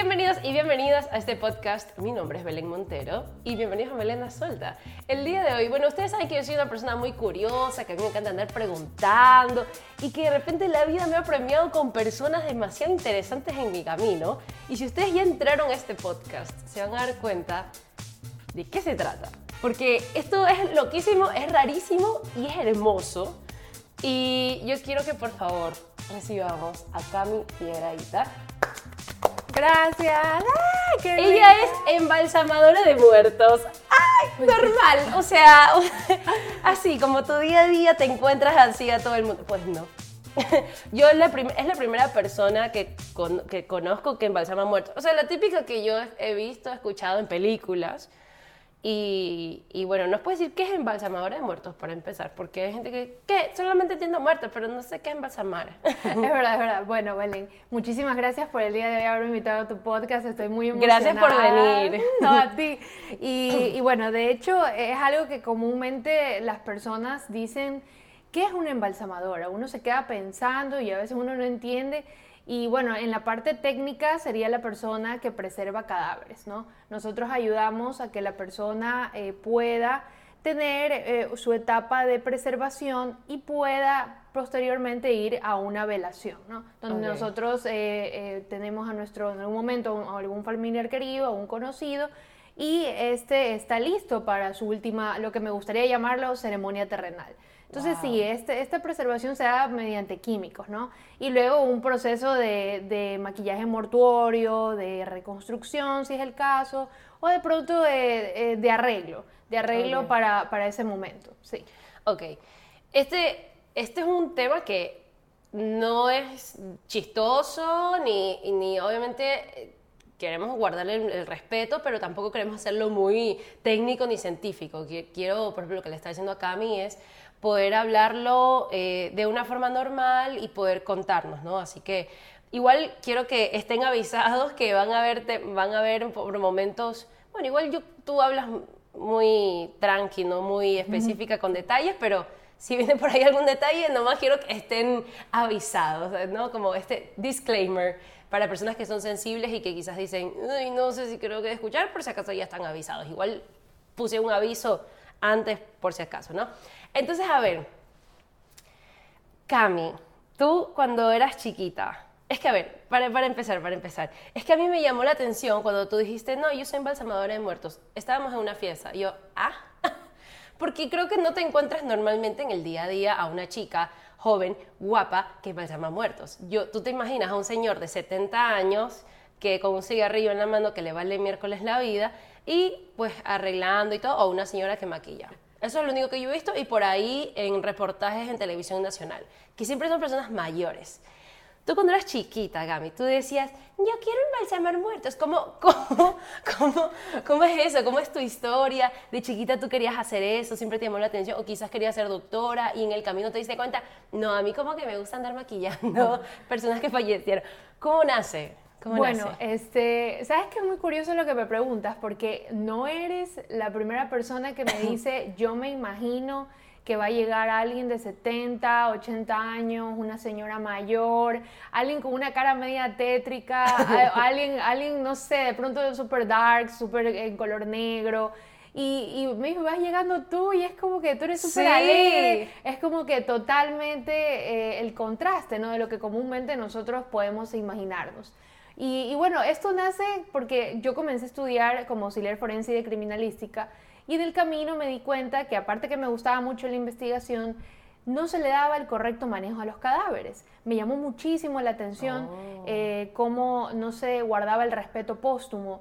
Bienvenidos y bienvenidas a este podcast. Mi nombre es Belén Montero y bienvenidos a Melena Suelta. El día de hoy, bueno, ustedes saben que yo soy una persona muy curiosa, que a mí me encanta andar preguntando y que de repente la vida me ha premiado con personas demasiado interesantes en mi camino. Y si ustedes ya entraron a este podcast, se van a dar cuenta de qué se trata. Porque esto es loquísimo, es rarísimo y es hermoso. Y yo quiero que por favor recibamos a Cami Piedraíta. Gracias. Ella es embalsamadora de muertos. ¡Ay! Normal. O sea, así como tu día a día te encuentras así a todo el mundo. Pues no. Yo es la, es la primera persona que, que conozco que embalsama muertos. O sea, la típica que yo he visto, he escuchado en películas y, y, bueno, nos puedes decir qué es embalsamadora de muertos para empezar, porque hay gente que, ¿qué? Solamente entiendo muertos, pero no sé qué es embalsamar. Es verdad, es verdad. Bueno, Belén, muchísimas gracias por el día de hoy haberme invitado a tu podcast, estoy muy emocionada. Gracias por venir. No, a ti. Y, y bueno, de hecho, es algo que comúnmente las personas dicen, ¿qué es una embalsamadora? Uno se queda pensando y a veces uno no entiende. Y bueno, en la parte técnica sería la persona que preserva cadáveres, ¿no? Nosotros ayudamos a que la persona eh, pueda tener eh, su etapa de preservación y pueda posteriormente ir a una velación, ¿no? Donde nosotros eh, tenemos a nuestro, en algún momento, algún familiar querido o un conocido y este está listo para su última, lo que me gustaría llamarlo ceremonia terrenal. Entonces, sí, este, esta preservación se da mediante químicos, ¿no? Y luego un proceso de, maquillaje mortuorio, de reconstrucción, si es el caso, o de pronto de, eh, arreglo, de arreglo para, ese momento, sí. Ok. Este, este es un tema que no es chistoso, ni, ni obviamente queremos guardarle el, respeto, pero tampoco queremos hacerlo muy técnico ni científico. Quiero, por ejemplo, lo que le está diciendo a Cami es poder hablarlo eh, de una forma normal y poder contarnos, ¿no? Así que igual quiero que estén avisados que van a ver, van a ver por momentos, bueno, igual yo, tú hablas muy tranquilo, muy específica con detalles, pero si viene por ahí algún detalle, nomás quiero que estén avisados, ¿no? Como este disclaimer para personas que son sensibles y que quizás dicen, Uy, no sé si creo que escuchar, por si acaso ya están avisados. Igual puse un aviso antes por si acaso, ¿no? Entonces, a ver, Cami, tú cuando eras chiquita, es que a ver, para, para, empezar, para empezar, es que a mí me llamó la atención cuando tú dijiste, no, yo soy embalsamadora de muertos. Estábamos en una fiesta. Yo, ah, porque creo que no te encuentras normalmente en el día a día a una chica joven, guapa, que embalsama muertos. Yo, tú te imaginas a un señor de 70 años que con un cigarrillo en la mano que le vale miércoles la vida y pues arreglando y todo, o una señora que maquilla. Eso es lo único que yo he visto y por ahí en reportajes en televisión nacional, que siempre son personas mayores. Tú cuando eras chiquita, Gami, tú decías, yo quiero embalsamar muertos. ¿Cómo, cómo, cómo, cómo es eso? ¿Cómo es tu historia? De chiquita tú querías hacer eso, siempre te llamó la atención, o quizás querías ser doctora y en el camino te diste cuenta, no, a mí como que me gusta andar maquillando personas que fallecieron. ¿Cómo nace? Bueno, este, sabes que es muy curioso lo que me preguntas, porque no eres la primera persona que me dice, yo me imagino que va a llegar alguien de 70, 80 años, una señora mayor, alguien con una cara media tétrica, alguien, alguien, no sé, de pronto súper dark, súper en color negro. Y, y, me dijo, vas llegando tú y es como que tú eres súper alegre. Es como que totalmente eh, el contraste, ¿no? De lo que comúnmente nosotros podemos imaginarnos. Y, bueno, esto nace porque yo comencé a estudiar como auxiliar forense de criminalística y en el camino me di cuenta que aparte que me gustaba mucho la investigación, no se le daba el correcto manejo a los cadáveres. Me llamó muchísimo la atención oh. eh, cómo no se guardaba el respeto póstumo.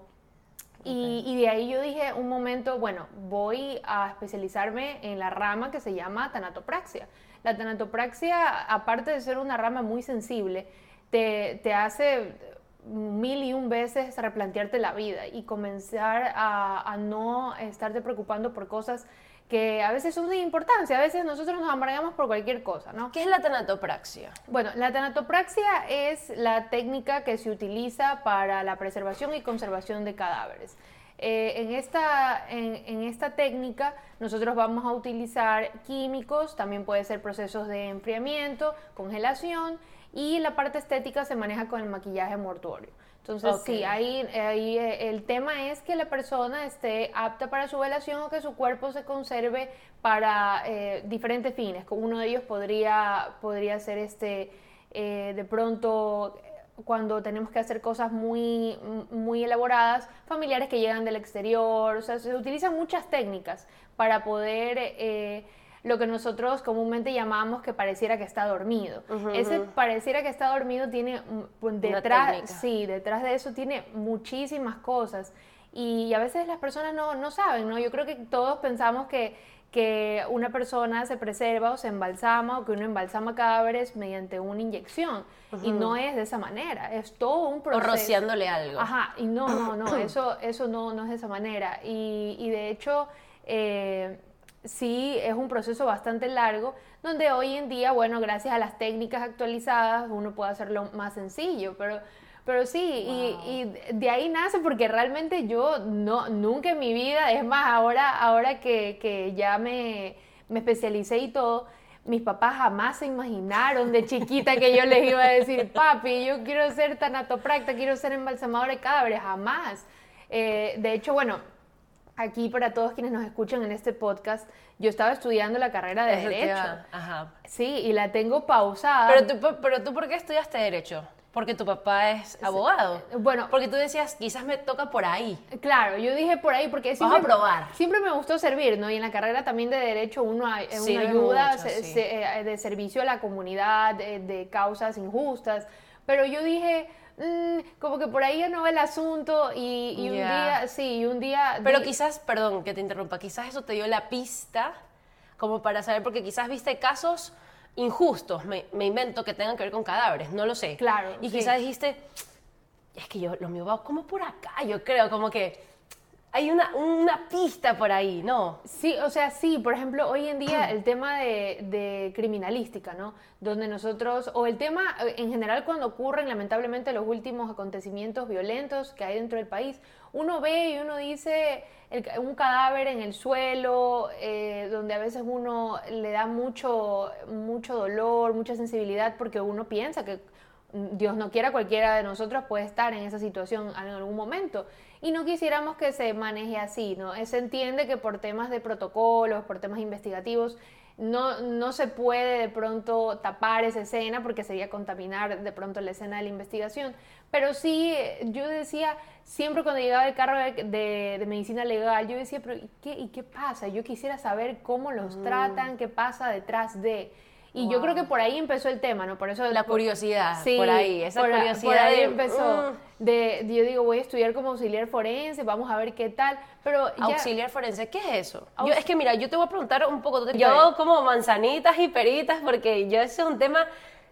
Y, y, de ahí yo dije un momento, bueno, voy a especializarme en la rama que se llama tanatopraxia. La tanatopraxia, aparte de ser una rama muy sensible, te, te hace mil y un veces replantearte la vida y comenzar a, no estarte preocupando por cosas que a veces son de importancia, a veces nosotros nos amargamos por cualquier cosa, ¿no? ¿Qué es la tanatopraxia? Bueno, la tanatopraxia es la técnica que se utiliza para la preservación y conservación de cadáveres. Eh, en, esta, en, esta técnica nosotros vamos a utilizar químicos, también puede ser procesos de enfriamiento, congelación y la parte estética se maneja con el maquillaje mortuorio. Entonces, sí, Ok. ahí, ahí eh, el tema es que la persona esté apta para su velación o que su cuerpo se conserve para eh, diferentes fines. Uno de ellos podría, podría ser este, eh, de pronto, eh, cuando tenemos que hacer cosas muy, muy elaboradas, familiares que llegan del exterior, o sea, se utilizan muchas técnicas para poder... eh, lo que nosotros comúnmente llamamos que pareciera que está dormido. Ese pareciera que está dormido tiene pues, detrás, sí, detrás de eso tiene muchísimas cosas y a veces las personas no, no saben, ¿no? Yo creo que todos pensamos que, que una persona se preserva o se embalsama o que uno embalsama cadáveres mediante una inyección y no es de esa manera, es todo un O proceso. rociándole algo. Ajá, y no, no, no, eso, eso no, no es de esa manera. Y, y de hecho, eh, sí es un proceso bastante largo, donde hoy en día, bueno, gracias a las técnicas actualizadas, uno puede hacerlo más sencillo, pero... Pero sí, y, y de ahí nace porque realmente yo no, nunca en mi vida, es más, ahora, ahora que, que ya me, me especialicé y todo, mis papás jamás se imaginaron de chiquita que yo les iba a decir, papi, yo quiero ser tanatopracta, quiero ser embalsamadora de cadáveres, jamás. Eh, de hecho, bueno, aquí para todos quienes nos escuchan en este podcast, yo estaba estudiando la carrera de Eso Derecho. Ajá. Sí, y la tengo pausada. Pero tú, pero tú, ¿por qué estudiaste Derecho? Porque tu papá es abogado. Bueno, Porque tú decías, quizás me toca por ahí. Claro, yo dije por ahí porque siempre, a probar. siempre me gustó servir, ¿no? Y en la carrera también de Derecho uno hay- eh, Sirve una ayuda mucho, se- sí. se- eh, de servicio a la comunidad, de, de causas injustas. Pero yo dije, mm, como que por ahí ya no va el asunto y, y un día, sí, y un día... Pero quizás, perdón que te interrumpa, quizás eso te dio la pista como para saber, porque quizás viste casos injustos, me, me invento, que tengan que ver con cadáveres, no lo sé. Claro, Y sí. quizás dijiste, es que yo, lo mío va como por acá, yo creo, como que hay una, una pista por ahí, ¿no? Sí, o sea, sí, por ejemplo, hoy en día el tema de, de criminalística, ¿no? Donde nosotros, o el tema eh, en general cuando ocurren lamentablemente los últimos acontecimientos violentos que hay dentro del país, uno ve y uno dice un cadáver en el suelo, eh, donde a veces uno le da mucho, mucho dolor, mucha sensibilidad, porque uno piensa que mm, Dios no quiera cualquiera de nosotros puede estar en esa situación en algún momento. Y no quisiéramos que se maneje así, ¿no? Se entiende que por temas de protocolos, por temas investigativos, no, no se puede de pronto tapar esa escena porque sería contaminar de pronto la escena de la investigación. Pero sí, yo decía, siempre cuando llegaba el carro de, de- de medicina legal, yo decía, pero ¿y qué, ¿y qué pasa? Yo quisiera saber cómo los tratan, qué pasa detrás de... Y yo creo que por ahí empezó el tema, ¿no? Por eso La curiosidad, Sí, por ahí, esa por, curiosidad por ahí de, empezó. De, yo digo, voy a estudiar como auxiliar forense, vamos a ver qué tal. Pero ya, Auxiliar forense, ¿qué es eso? Yo, es que mira, yo te voy a preguntar un poco, yo como manzanitas y peritas, porque yo ese es un tema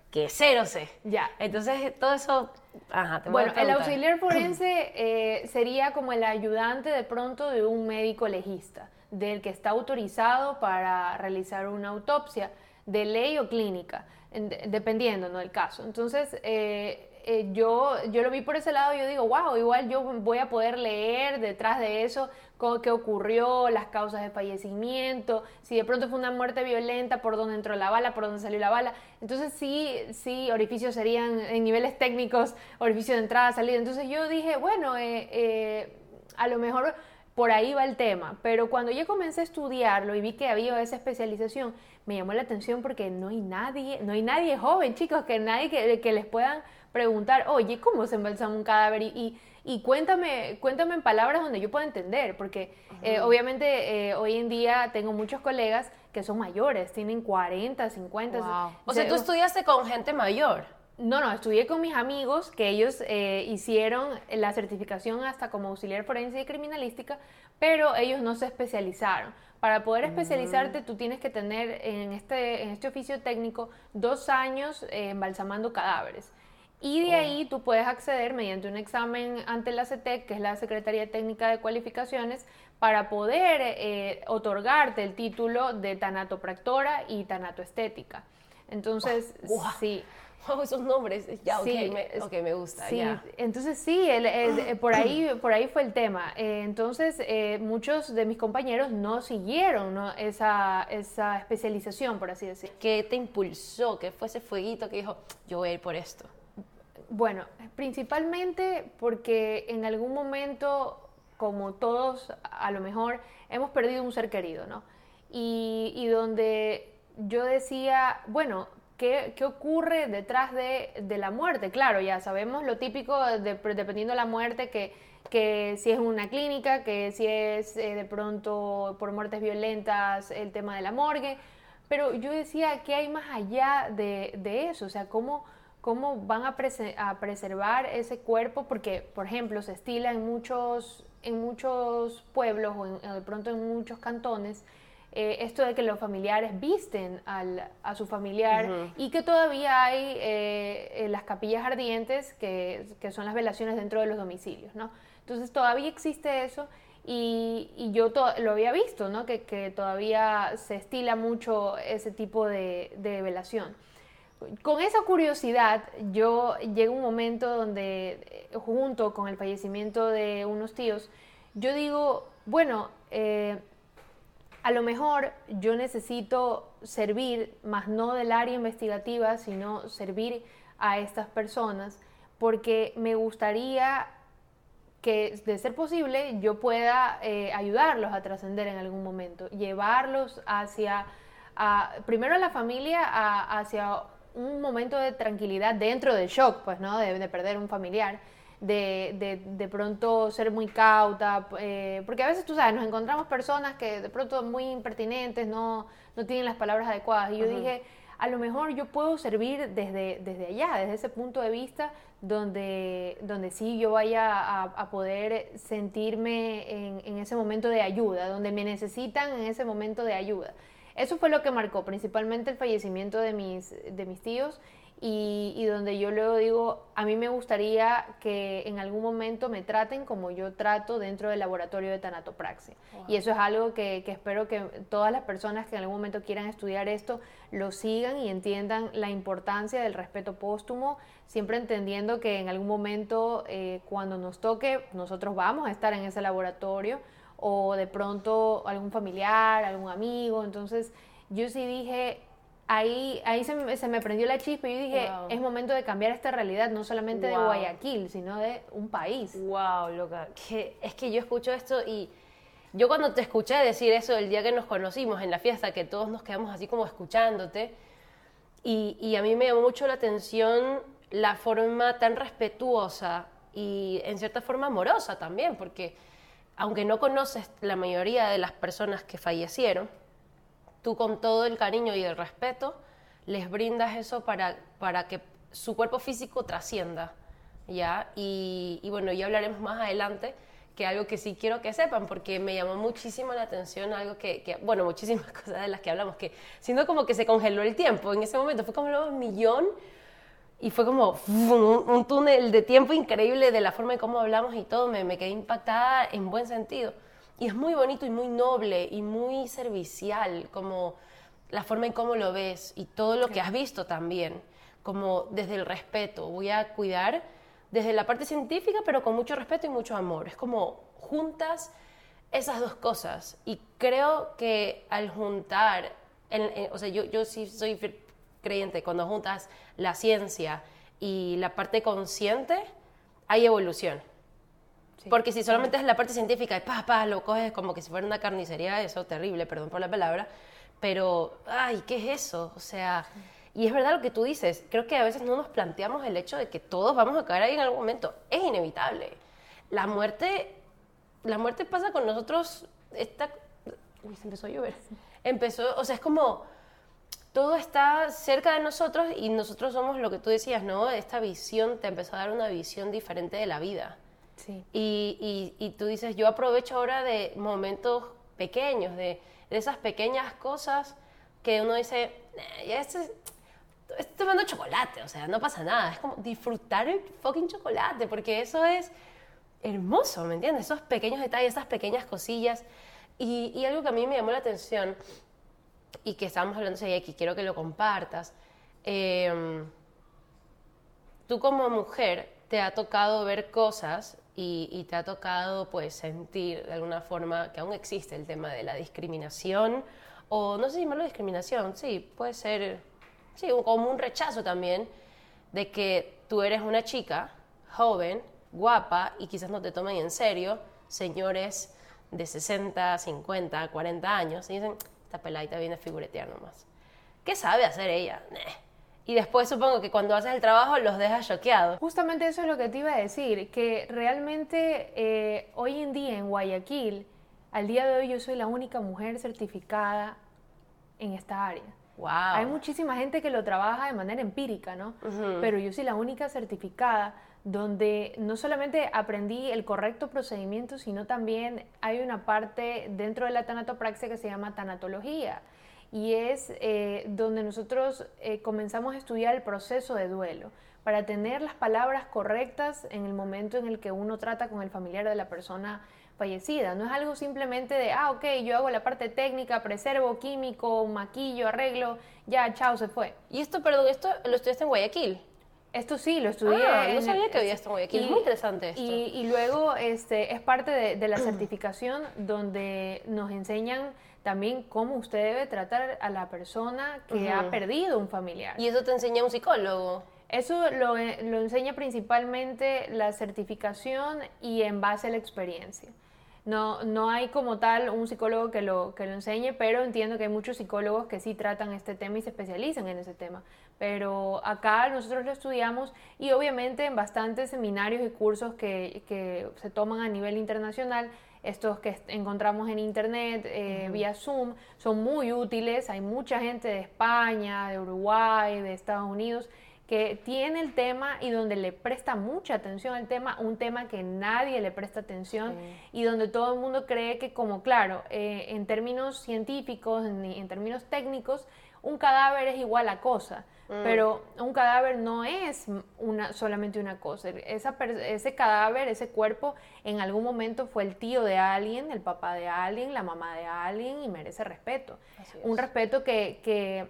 que cero sé. Ya. Entonces, todo eso, ajá, te voy Bueno, a el auxiliar forense eh, sería como el ayudante de pronto de un médico legista, del que está autorizado para realizar una autopsia de ley o clínica, en- de- dependiendo ¿no? del caso. Entonces, eh, eh, yo, yo lo vi por ese lado y yo digo, wow, igual yo voy a poder leer detrás de eso cómo, qué ocurrió, las causas de fallecimiento, si de pronto fue una muerte violenta, por dónde entró la bala, por dónde salió la bala. Entonces sí, sí, orificios serían en niveles técnicos, orificio de entrada, salida. Entonces yo dije, bueno, eh, eh, a lo mejor por ahí va el tema, pero cuando yo comencé a estudiarlo y vi que había esa especialización, me llamó la atención porque no hay nadie, no hay nadie joven, chicos, que nadie que, que les puedan preguntar, oye, ¿cómo se embalsama un cadáver? Y, y, y cuéntame, cuéntame en palabras donde yo pueda entender, porque eh, obviamente eh, hoy en día tengo muchos colegas que son mayores, tienen 40, 50. Wow. O se- sea, tú estudiaste con gente mayor. No, no, estudié con mis amigos que ellos eh, hicieron la certificación hasta como auxiliar forense y criminalística, pero ellos no se especializaron. Para poder especializarte, tú tienes que tener en este, en este oficio técnico dos años eh, embalsamando cadáveres. Y de ahí tú puedes acceder mediante un examen ante la CETEC, que es la Secretaría Técnica de Cualificaciones, para poder eh, otorgarte el título de tanatopractora y tanatoestética. Entonces, sí. Wow, esos nombres, ya, Sí, me, es- ok, me gusta, Sí, ya. entonces sí, el- el- eh, por, ahí, por ahí fue el tema. Eh, entonces, eh, muchos de mis compañeros no siguieron ¿no? Esa, esa especialización, por así decir. ¿Qué te impulsó? ¿Qué fue ese fueguito que dijo, yo voy a ir por esto? Bueno, principalmente porque en algún momento, como todos, a lo mejor hemos perdido un ser querido, ¿no? Y, donde yo decía, bueno, ¿qué, ¿qué, ocurre detrás de, de, la muerte? Claro, ya sabemos lo típico, de, dependiendo de la muerte, que, que si es una clínica, que si es eh, de pronto por muertes violentas el tema de la morgue, pero yo decía, ¿qué hay más allá de, de eso? O sea, ¿cómo cómo van a, preservar ese cuerpo, porque, por ejemplo, se estila en muchos, en muchos pueblos o, de pronto en muchos cantones, eh, esto de que los familiares visten a su familiar y que todavía hay eh, las capillas ardientes, que, son las velaciones dentro de los domicilios, ¿no? Entonces todavía existe eso y, yo lo había visto, ¿no? Que, todavía se estila mucho ese tipo de, de velación con esa curiosidad, yo llego a un momento donde, eh, junto con el fallecimiento de unos tíos, yo digo, bueno, eh, a lo mejor yo necesito servir, más no del área investigativa, sino servir a estas personas, porque me gustaría que, de ser posible, yo pueda eh, ayudarlos a trascender en algún momento, llevarlos hacia, primero a la familia, hacia un momento de tranquilidad dentro del shock, pues, ¿no? De, perder un familiar, de, de, pronto ser muy cauta, eh, porque a veces, tú sabes, nos encontramos personas que de pronto muy impertinentes, no, no tienen las palabras adecuadas. Y yo dije, a lo mejor yo puedo servir desde, desde allá, desde ese punto de vista, donde, donde sí yo vaya a, poder sentirme en, en ese momento de ayuda, donde me necesitan en ese momento de ayuda. Eso fue lo que marcó principalmente el fallecimiento de mis, de mis tíos y, donde yo luego digo, a mí me gustaría que en algún momento me traten como yo trato dentro del laboratorio de tanatopraxia. Y eso es algo que, espero que todas las personas que en algún momento quieran estudiar esto lo sigan y entiendan la importancia del respeto póstumo, siempre entendiendo que en algún momento eh, cuando nos toque nosotros vamos a estar en ese laboratorio o de pronto algún familiar, algún amigo. Entonces yo sí dije, ahí, ahí se, me, se me prendió la chispa y yo dije, es momento de cambiar esta realidad, no solamente de Guayaquil, sino de un país. Wow, loca. Que, es que yo escucho esto y yo cuando te escuché decir eso el día que nos conocimos en la fiesta, que todos nos quedamos así como escuchándote, y, y a mí me llamó mucho la atención la forma tan respetuosa y en cierta forma amorosa también, porque aunque no conoces la mayoría de las personas que fallecieron, tú con todo el cariño y el respeto les brindas eso para, para que su cuerpo físico trascienda, ¿ya? Y, bueno, ya hablaremos más adelante, que algo que sí quiero que sepan, porque me llamó muchísimo la atención algo que, bueno, muchísimas cosas de las que hablamos, que siendo como que se congeló el tiempo en ese momento, fue como un millón y fue como un, túnel de tiempo increíble de la forma en cómo hablamos y todo, me, me, quedé impactada en buen sentido. Y es muy bonito y muy noble y muy servicial, como la forma en cómo lo ves y todo lo que has visto también, como desde el respeto. Voy a cuidar desde la parte científica, pero con mucho respeto y mucho amor. Es como juntas esas dos cosas. Y creo que al juntar, o sea, yo, yo sí soy creyente, cuando juntas la ciencia y la parte consciente, hay evolución. Porque si solamente es la parte científica y pa, pa, lo coges como que si fuera una carnicería, eso es terrible, perdón por la palabra, pero, ay, ¿qué es eso? O sea, y es verdad lo que tú dices, creo que a veces no nos planteamos el hecho de que todos vamos a caer ahí en algún momento, es inevitable. La muerte, la muerte pasa con nosotros, esta, uy, se empezó a llover, empezó, o sea, es como todo está cerca de nosotros y nosotros somos lo que tú decías, ¿no? Esta visión te empezó a dar una visión diferente de la vida. Sí. Y, y, tú dices, yo aprovecho ahora de momentos pequeños, de, de esas pequeñas cosas que uno dice, ya estoy, estoy tomando chocolate, o sea, no pasa nada. Es como disfrutar el fucking chocolate, porque eso es hermoso, ¿me entiendes? Esos pequeños detalles, esas pequeñas cosillas. Y, y algo que a mí me llamó la atención y que estábamos hablando de aquí, quiero que lo compartas. Em, tú como mujer te ha tocado ver cosas y, te ha tocado pues sentir de alguna forma que aún existe el tema de la discriminación o no sé si llamarlo discriminación, sí, puede ser sí, como un rechazo también de que tú eres una chica joven, guapa y quizás no te tomen en serio señores de 60, 50, 40 años y dicen, esta peladita viene a figuretear nomás. ¿Qué sabe hacer ella? Y después supongo que cuando haces el trabajo los dejas choqueados. Justamente eso es lo que te iba a decir, que realmente eh, hoy en día en Guayaquil, al día de hoy yo soy la única mujer certificada en esta área. Wow. Hay muchísima gente que lo trabaja de manera empírica, ¿no? Pero yo soy la única certificada donde no solamente aprendí el correcto procedimiento, sino también hay una parte dentro de la tanatopraxia que se llama tanatología y es eh, donde nosotros eh, comenzamos a estudiar el proceso de duelo para tener las palabras correctas en el momento en el que uno trata con el familiar de la persona fallecida. No es algo simplemente de, ah, ok, yo hago la parte técnica, preservo, químico, maquillo, arreglo, ya, chao, se fue. Y esto, perdón, esto lo estudiaste en Guayaquil. Esto sí, lo estudié. Ah, no sabía que había esto en Guayaquil. es muy interesante esto. Y, luego este, es parte de la certificación donde nos enseñan también cómo usted debe tratar a la persona que ha perdido un familiar. ¿Y eso te enseña un psicólogo? Eso lo, lo, enseña principalmente la certificación y en base a la experiencia. No, no hay como tal un psicólogo que lo, que lo enseñe, pero entiendo que hay muchos psicólogos que sí tratan este tema y se especializan en ese tema. Pero acá nosotros lo estudiamos y obviamente en bastantes seminarios y cursos que, que se toman a nivel internacional estos que encontramos en internet eh, vía Zoom, son muy útiles. Hay mucha gente de España, de Uruguay, de Estados Unidos que tiene el tema y donde le presta mucha atención al tema, un tema que nadie le presta atención y donde todo el mundo cree que como, claro, eh, en términos científicos, en, términos técnicos, un cadáver es igual a cosa. Mm. Pero un cadáver no es una, solamente una cosa. Esa, ese cadáver, ese cuerpo, en algún momento fue el tío de alguien, el papá de alguien, la mamá de alguien y merece respeto. Un respeto que, que,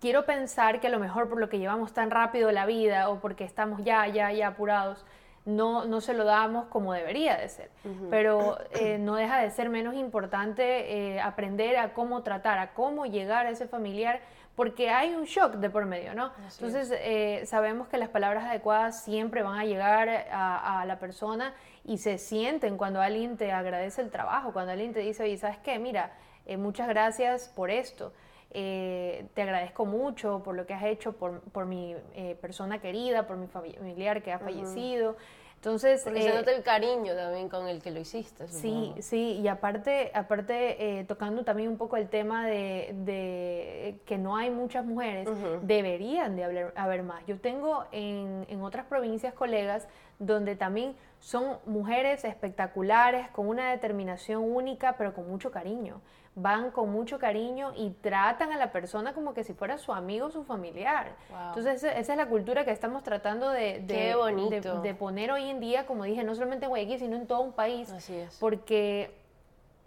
quiero pensar que a lo mejor por lo que llevamos tan rápido la vida o porque estamos ya, ya, ya apurados, no, no se lo damos como debería de ser. Pero eh, no deja de ser menos importante eh, aprender a cómo tratar, a cómo llegar a ese familiar porque hay un shock de por medio, ¿no? Entonces, eh, sabemos que las palabras adecuadas siempre van a llegar a, la persona y se sienten cuando alguien te agradece el trabajo, cuando alguien te dice, oye, ¿sabes qué? Mira, eh, muchas gracias por esto. Eh, te agradezco mucho por lo que has hecho por, por mi persona querida, por mi familiar que ha fallecido. Entonces, Porque se eh, nota el cariño también con el que lo hiciste. Sí, sí, y aparte, aparte eh, tocando también un poco el tema de, que no hay muchas mujeres, deberían de haber, haber, más. Yo tengo en, en otras provincias colegas donde también son mujeres espectaculares, con una determinación única, pero con mucho cariño van con mucho cariño y tratan a la persona como que si fuera su amigo o su familiar. Entonces esa es la cultura que estamos tratando de, de, poner hoy en día, como dije, no solamente en Guayaquil, sino en todo un país. Así es. Porque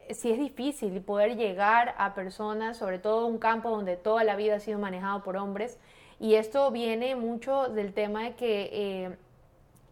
sí es difícil poder llegar a personas, sobre todo un campo donde toda la vida ha sido manejado por hombres. Y esto viene mucho del tema de que... Eh,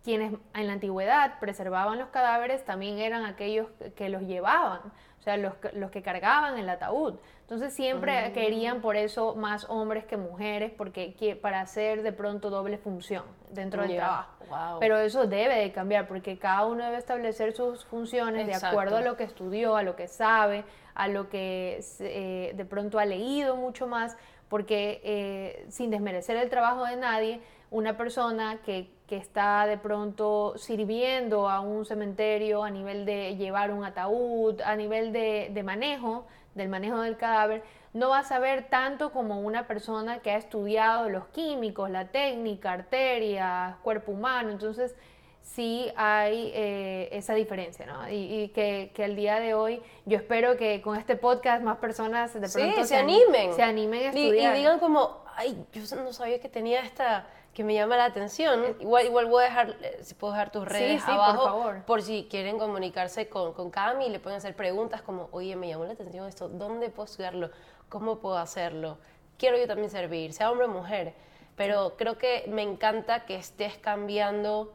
quienes en la antigüedad preservaban los cadáveres también eran aquellos que los llevaban o sea, los, los que cargaban el ataúd. Entonces siempre querían por eso más hombres que mujeres, porque para hacer de pronto doble función dentro del trabajo. Pero eso debe de cambiar, porque cada uno debe establecer sus funciones de acuerdo a lo que estudió, a lo que sabe, a lo que eh, de pronto ha leído mucho más, porque eh, sin desmerecer el trabajo de nadie, una persona que que está de pronto sirviendo a un cementerio a nivel de llevar un ataúd, a nivel de, manejo, del manejo del cadáver, no va a saber tanto como una persona que ha estudiado los químicos, la técnica, arterias, cuerpo humano. Entonces, sí hay eh, esa diferencia, ¿no? Y, que, que, al día de hoy yo espero que con este podcast más personas de pronto se, animen. Se animen a estudiar. Y, digan como, ay, yo no sabía que tenía esta que me llama la atención. Eh, igual, igual voy a dejar, eh, si puedo dejar tus redes abajo, por, favor. por si quieren comunicarse con, con Cami, le pueden hacer preguntas como, oye, me llamó la atención esto, ¿dónde puedo estudiarlo? ¿Cómo puedo hacerlo? Quiero yo también servir, sea hombre o mujer. Pero creo que me encanta que estés cambiando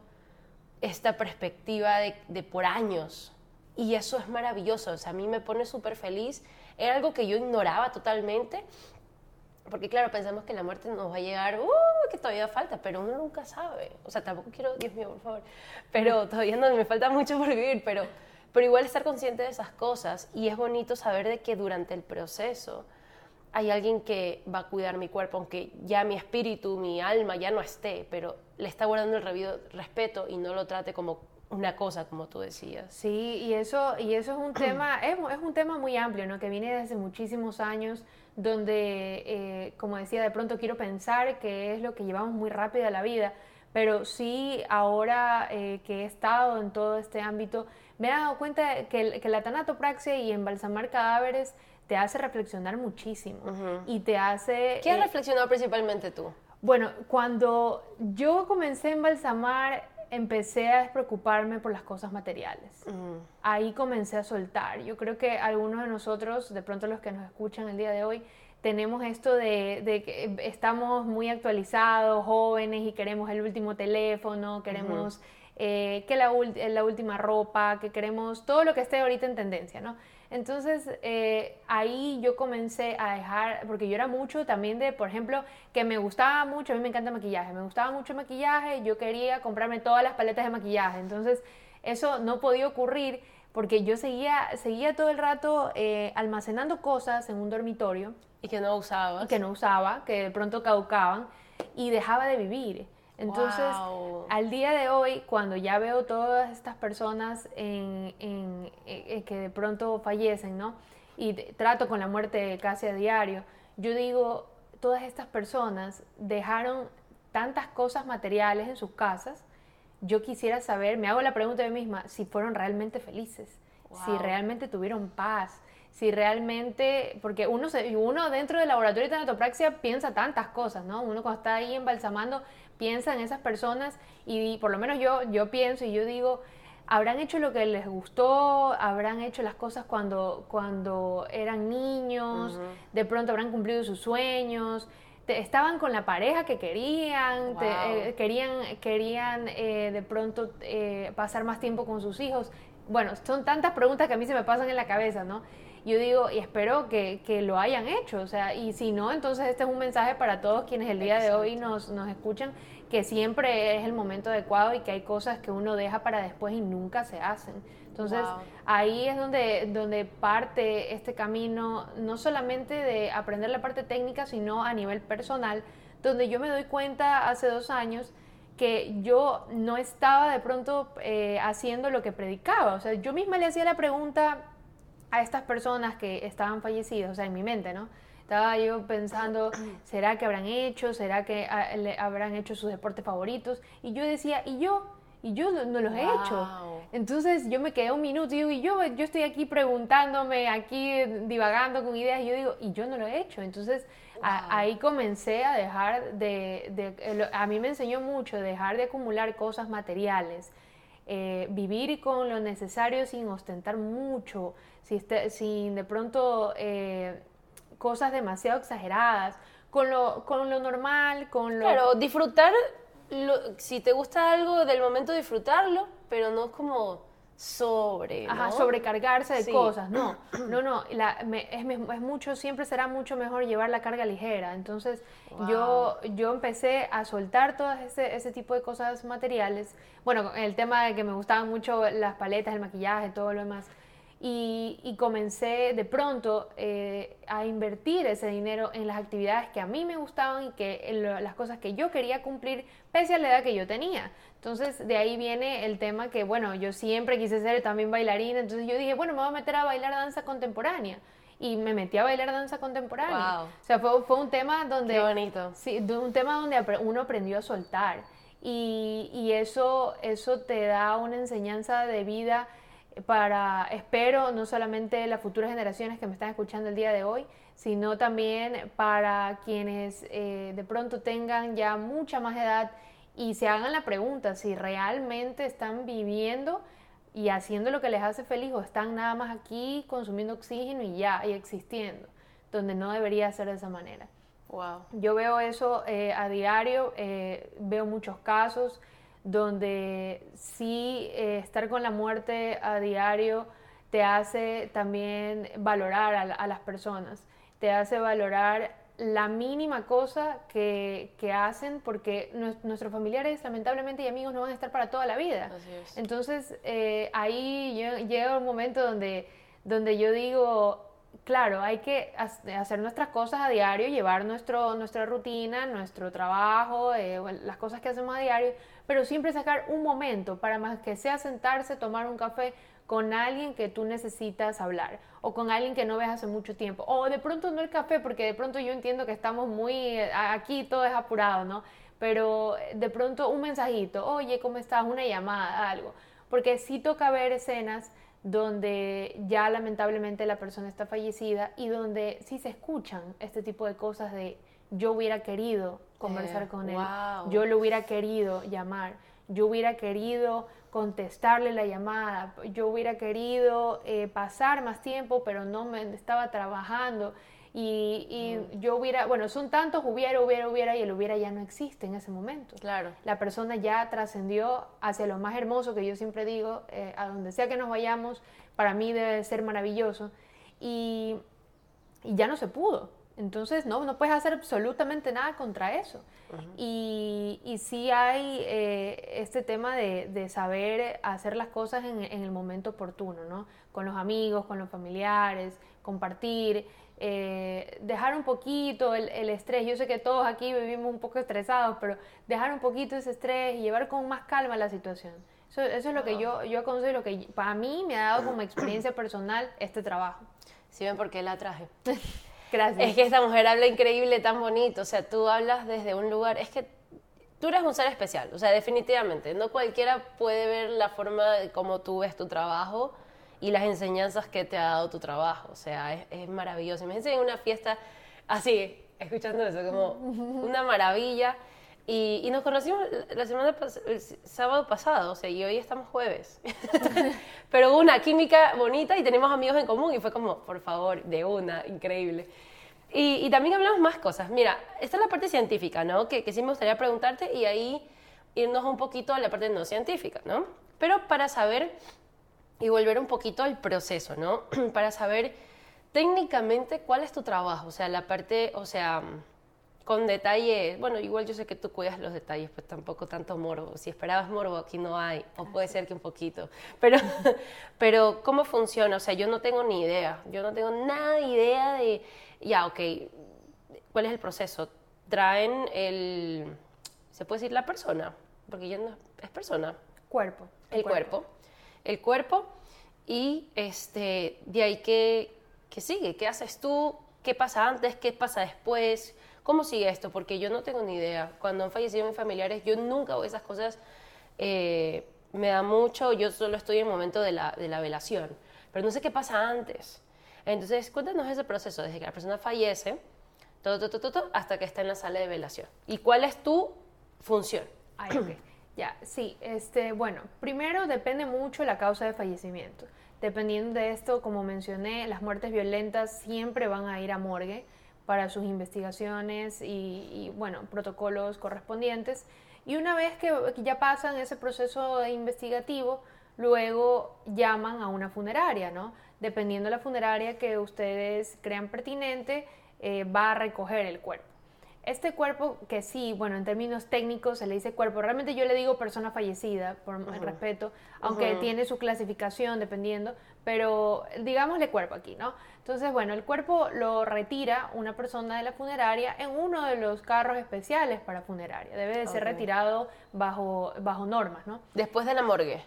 esta perspectiva de, de por años. Y eso es maravilloso, o sea, a mí me pone súper feliz. Era algo que yo ignoraba totalmente porque claro, pensamos que la muerte nos va a llegar uh, que todavía falta, pero uno nunca sabe. O sea, tampoco quiero, Dios mío, por favor, pero todavía no, me falta mucho por vivir, pero, pero igual estar consciente de esas cosas y es bonito saber de que durante el proceso hay alguien que va a cuidar mi cuerpo, aunque ya mi espíritu, mi alma ya no esté, pero le está guardando el respeto y no lo trate como una cosa, como tú decías. Sí, y eso, y eso es un tema, es, es, un tema muy amplio, ¿no? Que viene desde muchísimos años, donde, eh, como decía, de pronto quiero pensar que es lo que llevamos muy rápido a la vida, pero sí ahora eh, que he estado en todo este ámbito, me he dado cuenta que, que la tanatopraxia y embalsamar cadáveres te hace reflexionar muchísimo y te hace... ¿Qué has eh, reflexionado principalmente tú? Bueno, cuando yo comencé a embalsamar, empecé a despreocuparme por las cosas materiales. Ahí comencé a soltar. Yo creo que algunos de nosotros, de pronto los que nos escuchan el día de hoy, tenemos esto de, que estamos muy actualizados, jóvenes, y queremos el último teléfono, queremos eh, que la, la última ropa, que queremos todo lo que esté ahorita en tendencia, ¿no? Entonces eh, ahí yo comencé a dejar, porque yo era mucho también de, por ejemplo, que me gustaba mucho, a mí me encanta maquillaje, me gustaba mucho el maquillaje, yo quería comprarme todas las paletas de maquillaje. Entonces eso no podía ocurrir porque yo seguía, seguía todo el rato eh, almacenando cosas en un dormitorio. Y que no usaba. Que no usaba, que de pronto caducaban y dejaba de vivir. Entonces, al día de hoy, cuando ya veo todas estas personas en, que de pronto fallecen, ¿no? Y trato con la muerte casi a diario, yo digo, todas estas personas dejaron tantas cosas materiales en sus casas, yo quisiera saber, me hago la pregunta de mí misma, si fueron realmente felices, si realmente tuvieron paz, si realmente, porque uno, se, uno dentro del laboratorio de tanatopraxia piensa tantas cosas, ¿no? Uno cuando está ahí embalsamando piensa en esas personas y por lo menos yo, yo pienso y yo digo, habrán hecho lo que les gustó, habrán hecho las cosas cuando, cuando eran niños, de pronto habrán cumplido sus sueños, estaban con la pareja que querían, eh, querían, querían eh, de pronto eh, pasar más tiempo con sus hijos. Bueno, son tantas preguntas que a mí se me pasan en la cabeza, ¿no? Yo digo, y espero que, que, lo hayan hecho, o sea, y si no, entonces este es un mensaje para todos quienes el día de hoy nos, nos escuchan, que siempre es el momento adecuado y que hay cosas que uno deja para después y nunca se hacen. Entonces, ahí es donde, donde parte este camino, no solamente de aprender la parte técnica, sino a nivel personal, donde yo me doy cuenta hace dos años que yo no estaba de pronto eh, haciendo lo que predicaba. O sea, yo misma le hacía la pregunta a estas personas que estaban fallecidas, o sea, en mi mente, ¿no? Estaba yo pensando, ¿será que habrán hecho? ¿Será que ah, habrán hecho sus deportes favoritos? Y yo decía, ¿y yo? Y yo no, los he hecho. Entonces yo me quedé un minuto y digo, y yo, yo estoy aquí preguntándome, aquí divagando con ideas, y yo digo, y yo no lo he hecho. Entonces ahí comencé a dejar de, de, a mí me enseñó mucho dejar de acumular cosas materiales, eh, vivir con lo necesario sin ostentar mucho, este, sin de pronto eh, cosas demasiado exageradas, con lo, con lo normal, con lo... Claro, disfrutar, si te gusta algo del momento, disfrutarlo, pero no como sobre. Ajá, sobrecargarse de cosas. No, no, no. es, mucho, siempre será mucho mejor llevar la carga ligera. Entonces, yo, yo empecé a soltar todo ese, ese tipo de cosas materiales. Bueno, el tema de que me gustaban mucho las paletas, el maquillaje, todo lo demás. Y, comencé de pronto eh, a invertir ese dinero en las actividades que a mí me gustaban y que las cosas que yo quería cumplir pese a la edad que yo tenía. Entonces de ahí viene el tema que, bueno, yo siempre quise ser también bailarina, entonces yo dije, bueno, me voy a meter a bailar danza contemporánea. Y me metí a bailar danza contemporánea. O sea, fue, fue, un tema donde... Qué bonito. Sí, un tema donde uno aprendió a soltar. Y, y eso, eso te da una enseñanza de vida para, espero, no solamente las futuras generaciones que me están escuchando el día de hoy, sino también para quienes eh, de pronto tengan ya mucha más edad y se hagan la pregunta si realmente están viviendo y haciendo lo que les hace feliz o están nada más aquí consumiendo oxígeno y ya, y existiendo, donde no debería ser de esa manera. Wow. Yo veo eso eh, a diario, eh, veo muchos casos, donde sí eh, estar con la muerte a diario te hace también valorar a, las personas, te hace valorar la mínima cosa que, que hacen porque nuestros familiares lamentablemente y amigos no van a estar para toda la vida. Entonces eh, ahí llega un momento donde, donde yo digo, claro, hay que hacer nuestras cosas a diario, llevar nuestro, nuestra rutina, nuestro trabajo, eh, las cosas que hacemos a diario, pero siempre sacar un momento para más que sea sentarse, tomar un café con alguien que tú necesitas hablar o con alguien que no ves hace mucho tiempo o de pronto no el café porque de pronto yo entiendo que estamos muy aquí todo es apurado, ¿no? Pero de pronto un mensajito, oye, ¿cómo estás? Una llamada, algo. Porque sí toca ver escenas donde ya lamentablemente la persona está fallecida y donde sí se escuchan este tipo de cosas de yo hubiera querido conversar eh, con él, yo lo hubiera querido llamar, yo hubiera querido contestarle la llamada, yo hubiera querido eh, pasar más tiempo, pero no me estaba trabajando. Y, mm. yo hubiera, bueno, son tantos hubiera, hubiera, hubiera, y el hubiera ya no existe en ese momento. Claro. La persona ya trascendió hacia lo más hermoso que yo siempre digo, eh, a donde sea que nos vayamos, para mí debe ser maravilloso. Y, ya no se pudo. Entonces, no, no puedes hacer absolutamente nada contra eso. y, y, sí hay eh, este tema de, de, saber hacer las cosas en, en, el momento oportuno, ¿no? Con los amigos, con los familiares, compartir. Eh, dejar un poquito el, estrés. Yo sé que todos aquí vivimos un poco estresados, pero dejar un poquito ese estrés y llevar con más calma la situación. Eso, eso es lo que yo, yo aconsejo, lo que para mí me ha dado como experiencia personal este trabajo. si ven por qué la traje. Es que esta mujer habla increíble, tan bonito. O sea, tú hablas desde un lugar. Es que tú eres un ser especial. O sea, definitivamente. No cualquiera puede ver la forma de cómo tú ves tu trabajo y las enseñanzas que te ha dado tu trabajo. O sea, es, es maravilloso. Imagínense en una fiesta así, escuchando eso, como una maravilla. Y, y, nos conocimos la semana el sábado pasado, o sea, y hoy estamos jueves. Pero hubo una química bonita y tenemos amigos en común y fue como, por favor, de una, increíble. Y, y también hablamos más cosas. Mira, esta es la parte científica, ¿no? Que, que sí me gustaría preguntarte y ahí irnos un poquito a la parte no científica, ¿no? Pero para saber y volver un poquito al proceso, ¿no? Para saber técnicamente cuál es tu trabajo, o sea, la parte, o sea, con detalle, bueno, igual yo sé que tú cuidas los detalles, pues tampoco tanto morbo. Si esperabas morbo, aquí no hay, o puede ser que un poquito. Pero, pero ¿cómo funciona? O sea, yo no tengo ni idea, yo no tengo nada de idea de, ya, ok, ¿cuál es el proceso? Traen el, ¿se puede decir la persona? Porque yo no, es persona. Cuerpo. El, cuerpo el cuerpo y este, de ahí qué, sigue, qué haces tú, qué pasa antes, qué pasa después, cómo sigue esto, porque yo no tengo ni idea. Cuando han fallecido mis familiares, yo nunca hago esas cosas, eh, me da mucho, yo solo estoy en el momento de la, de la velación, pero no sé qué pasa antes. Entonces, cuéntanos ese proceso, desde que la persona fallece, todo, todo, todo, todo, hasta que está en la sala de velación. ¿Y cuál es tu función? Ay. Ya, sí, este, bueno, primero depende mucho la causa de fallecimiento. Dependiendo de esto, como mencioné, las muertes violentas siempre van a ir a morgue para sus investigaciones y, bueno, protocolos correspondientes. Y una vez que ya pasan ese proceso investigativo, luego llaman a una funeraria, ¿no? Dependiendo de la funeraria que ustedes crean pertinente, eh, va a recoger el cuerpo. Este cuerpo, que sí, bueno, en términos técnicos se le dice cuerpo, realmente yo le digo persona fallecida, por respeto, aunque tiene su clasificación dependiendo, pero digámosle cuerpo aquí, ¿no? Entonces, bueno, el cuerpo lo retira una persona de la funeraria en uno de los carros especiales para funeraria. Debe de ser retirado bajo, bajo normas, ¿no? Después de la morgue.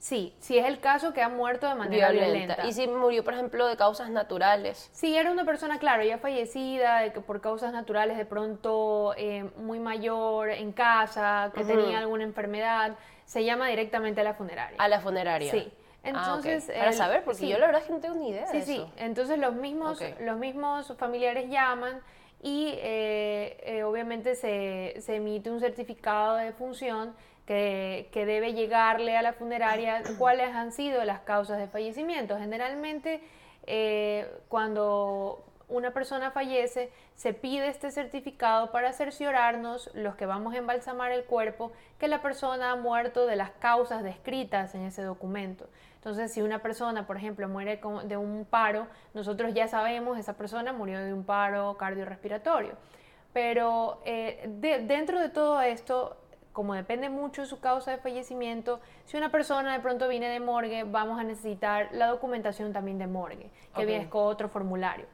Sí, si es el caso que ha muerto de manera violenta. ¿Y si murió, por ejemplo, de causas naturales? Sí, era una persona, claro, ya fallecida, de que por causas naturales de pronto eh, muy mayor, en casa, que tenía alguna enfermedad, se llama directamente a la funeraria. A la funeraria. Sí. Ah, Entonces, Para saber, porque yo la verdad es que no tengo ni idea sí, de eso. Sí, entonces los mismos, los mismos familiares llaman y eh, eh, obviamente se, se emite un certificado de función que, debe llegarle a la funeraria cuáles han sido las causas de fallecimiento. Generalmente, eh, cuando una persona fallece, se pide este certificado para cerciorarnos, los que vamos a embalsamar el cuerpo, que la persona ha muerto de las causas descritas en ese documento. Entonces, si una persona, por ejemplo, muere de un paro, nosotros ya sabemos esa persona murió de un paro cardiorrespiratorio. Pero eh, dentro de todo esto, como depende mucho de su causa de fallecimiento, si una persona de pronto viene de morgue, vamos a necesitar la documentación también de morgue, que viene con otro formulario.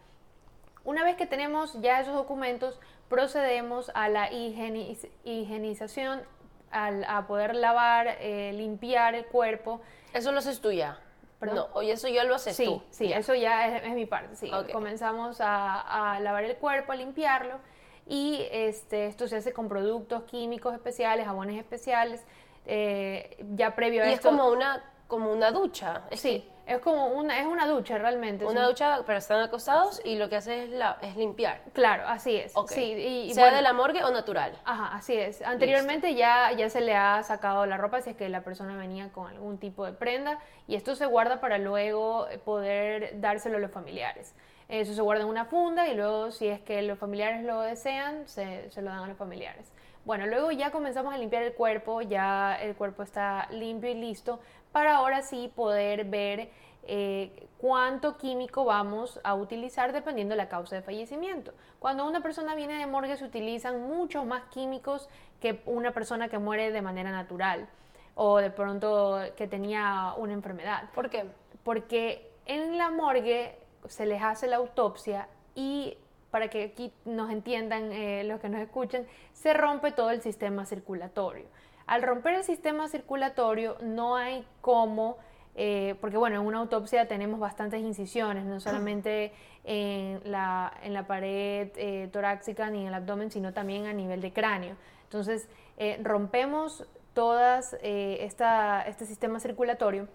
Una vez que tenemos ya esos documentos, procedemos a la higienización, a poder lavar, eh, limpiar el cuerpo eso lo haces tú ya. No, oye, eso ya lo haces sí, tú. Sí, eso ya es, mi parte. Sí. Comenzamos a, lavar el cuerpo, a limpiarlo y este, esto se hace con productos químicos especiales, jabones especiales. Eh, ya previo a y esto. es como una, como una ducha. sí. Es como una, es una ducha realmente. Una ducha, pero están acostados y lo que hace es, la, es limpiar. Claro, así es. Sí, y, ¿Sea de la morgue o natural? Ajá, así es. Anteriormente ya, ya se le ha sacado la ropa si es que la persona venía con algún tipo de prenda y esto se guarda para luego poder dárselo a los familiares. Eso se guarda en una funda y luego si es que los familiares lo desean, se, se lo dan a los familiares. Bueno, luego ya comenzamos a limpiar el cuerpo, ya el cuerpo está limpio y listo para ahora sí poder ver eh, cuánto químico vamos a utilizar dependiendo de la causa de fallecimiento. Cuando una persona viene de morgue se utilizan muchos más químicos que una persona que muere de manera natural o de pronto que tenía una enfermedad. ¿Por qué? Porque en la morgue se les hace la autopsia y para que aquí nos entiendan eh, los que nos escuchan, se rompe todo el sistema circulatorio. Al romper el sistema circulatorio no hay cómo, eh, porque bueno, en una autopsia tenemos bastantes incisiones, no solamente en la, en la pared eh, torácica ni en el abdomen, sino también a nivel de cráneo. Entonces, eh, rompemos todas esta, este sistema circulatorio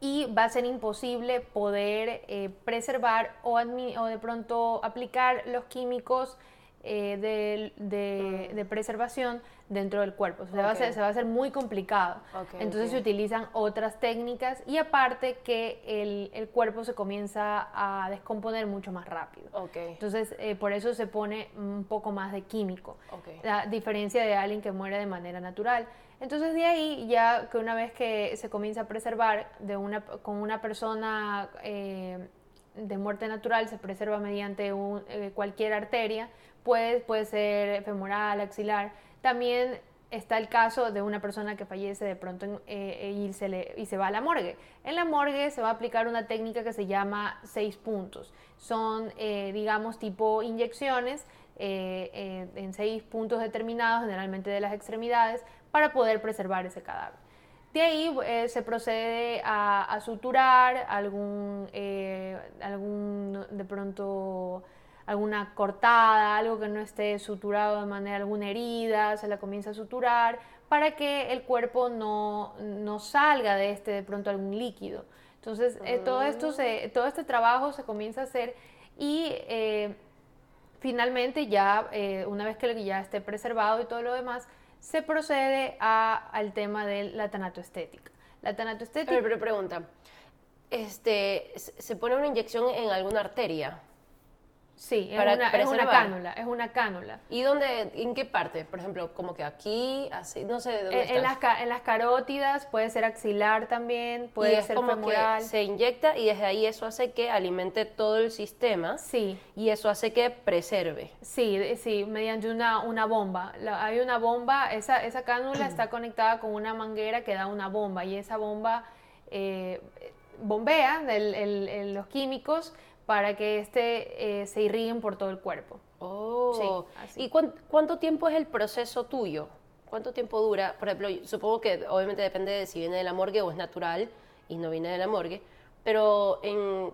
y va a ser imposible poder preservar o, o, de pronto aplicar los químicos de, de, de, preservación dentro del cuerpo. se, va a hacer, se va a hacer muy complicado. Entonces se utilizan otras técnicas y aparte que el, el, cuerpo se comienza a descomponer mucho más rápido. Entonces eh, por eso se pone un poco más de químico, a diferencia de alguien que muere de manera natural. Entonces de ahí ya que una vez que se comienza a preservar de una, con una persona eh, de muerte natural, se preserva mediante eh, cualquier arteria, puede, puede ser femoral, axilar, también está el caso de una persona que fallece de pronto eh, y, se le, y se va a la morgue. En la morgue se va a aplicar una técnica que se llama seis puntos. Son, digamos, tipo inyecciones eh, en seis puntos determinados, generalmente de las extremidades, para poder preservar ese cadáver. De ahí se procede a, a suturar algún, algún, de pronto, alguna cortada, algo que no esté suturado de manera, alguna herida, se la comienza a suturar para que el cuerpo no, no salga de este de pronto algún líquido. Entonces, eh, todo, esto se, todo este trabajo se comienza a hacer y eh, finalmente ya, eh, una vez que ya esté preservado y todo lo demás, se procede al tema de la tanatoestética. La tanatoestética... Pero pregunta, este, ¿se pone una inyección en alguna arteria? Sí, es, una, es una cánula, es una cánula. ¿Y dónde, en qué parte? Por ejemplo, como que aquí, así, no sé de dónde en, en las, en las carótidas, puede ser axilar también, puede ser como femoral. se inyecta y desde ahí eso hace que alimente todo el sistema. Sí. Y eso hace que preserve. Sí, sí, mediante una, una bomba. hay una bomba, esa, esa cánula está conectada con una manguera que da una bomba y esa bomba eh, bombea los químicos para que este eh, se irriguen por todo el cuerpo. Oh, ¿y cuánto tiempo es el proceso tuyo? ¿Cuánto tiempo dura? Por ejemplo, supongo que obviamente depende de si viene de la morgue o es natural y no viene de la morgue, pero en,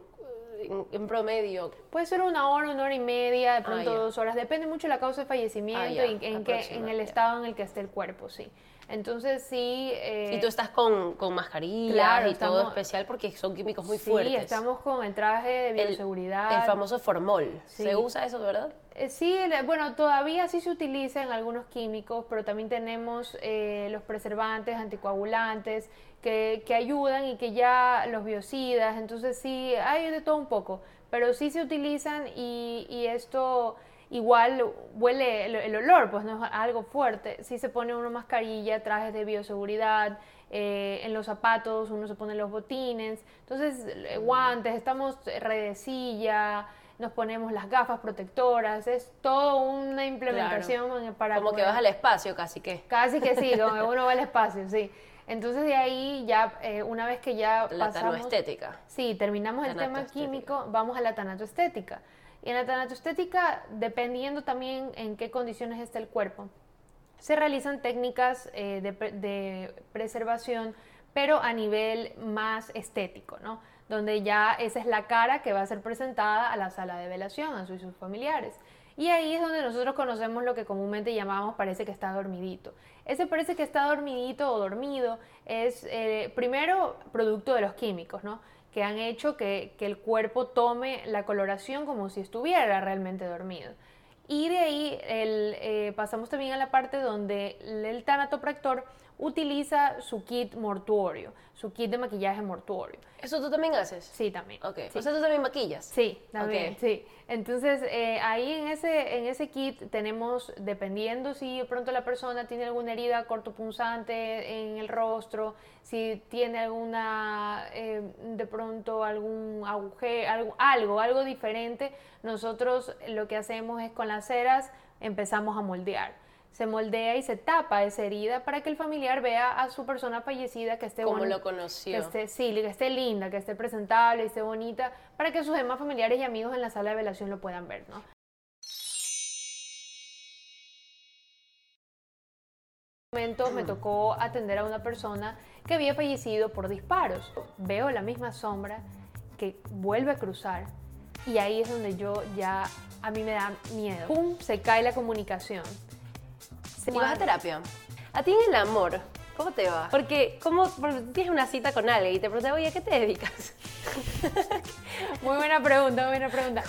en, promedio... Puede ser una hora, una hora y media, de ah, pronto dos horas, depende mucho de la causa de fallecimiento ah, y en, en el estado en el que esté el cuerpo, sí. Entonces sí... Eh, y tú estás con, con mascarilla y todo especial porque son químicos muy fuertes. Sí, estamos con el traje de bioseguridad. El, famoso formol. ¿Se usa eso, verdad? Eh, sí, bueno, todavía sí se utilizan algunos químicos, pero también tenemos eh, los preservantes, anticoagulantes, que, que ayudan y que ya los biocidas, entonces sí, hay de todo un poco, pero sí se utilizan y, y esto igual huele el, el olor, pues no es algo fuerte, sí se pone una mascarilla, trajes de bioseguridad, eh, en los zapatos uno se pone los botines, entonces eh, guantes, estamos redecilla, nos ponemos las gafas protectoras, es toda una implementación en- para Como que vas al espacio casi que. Casi que sí, como que uno va al espacio, sí. Entonces de ahí ya, eh, una vez que ya La pasamos... tanoestética. Sí, terminamos el tema químico, vamos a la tanatoestética. Y en la tanatoestética, dependiendo también en qué condiciones está el cuerpo, se realizan técnicas eh, de, pre- de preservación, pero a nivel más estético, ¿no? Donde ya esa es la cara que va a ser presentada a la sala de velación, a sus, sus familiares. Y ahí es donde nosotros conocemos lo que comúnmente llamamos parece que está dormidito. Ese parece que está dormidito o dormido es eh, primero producto de los químicos, ¿no? Que han hecho que, que el cuerpo tome la coloración como si estuviera realmente dormido. Y de ahí el, eh, pasamos también a la parte donde el tanatopractor utiliza su kit mortuorio, su kit de maquillaje mortuorio. ¿Eso tú también haces? Sí, también. Ok. Sí. O sea, tú también maquillas. Sí, también, Ok. sí. Entonces, eh, ahí en ese, en ese kit tenemos, dependiendo si de pronto la persona tiene alguna herida cortopunzante en el rostro, si tiene alguna, eh, de pronto algún agujero, algo, algo, algo diferente, nosotros lo que hacemos es con las ceras empezamos a moldear. Se moldea y se tapa esa herida para que el familiar vea a su persona fallecida que esté Como lo conoció. que esté, sí, que esté linda, que esté presentable, esté bonita, para que sus demás familiares y amigos en la sala de velación lo puedan ver, ¿no? Momento me tocó atender a una persona que había fallecido por disparos. Veo la misma sombra que vuelve a cruzar y ahí es donde yo ya, a mí me da miedo. ¡Pum! Se cae la comunicación. Se ¿Y vas a terapia? A ti en el amor, ¿cómo te va? Porque, ¿cómo, porque tienes una cita con alguien y te preguntas, oye, ¿a qué te dedicas? Muy buena pregunta, muy buena pregunta.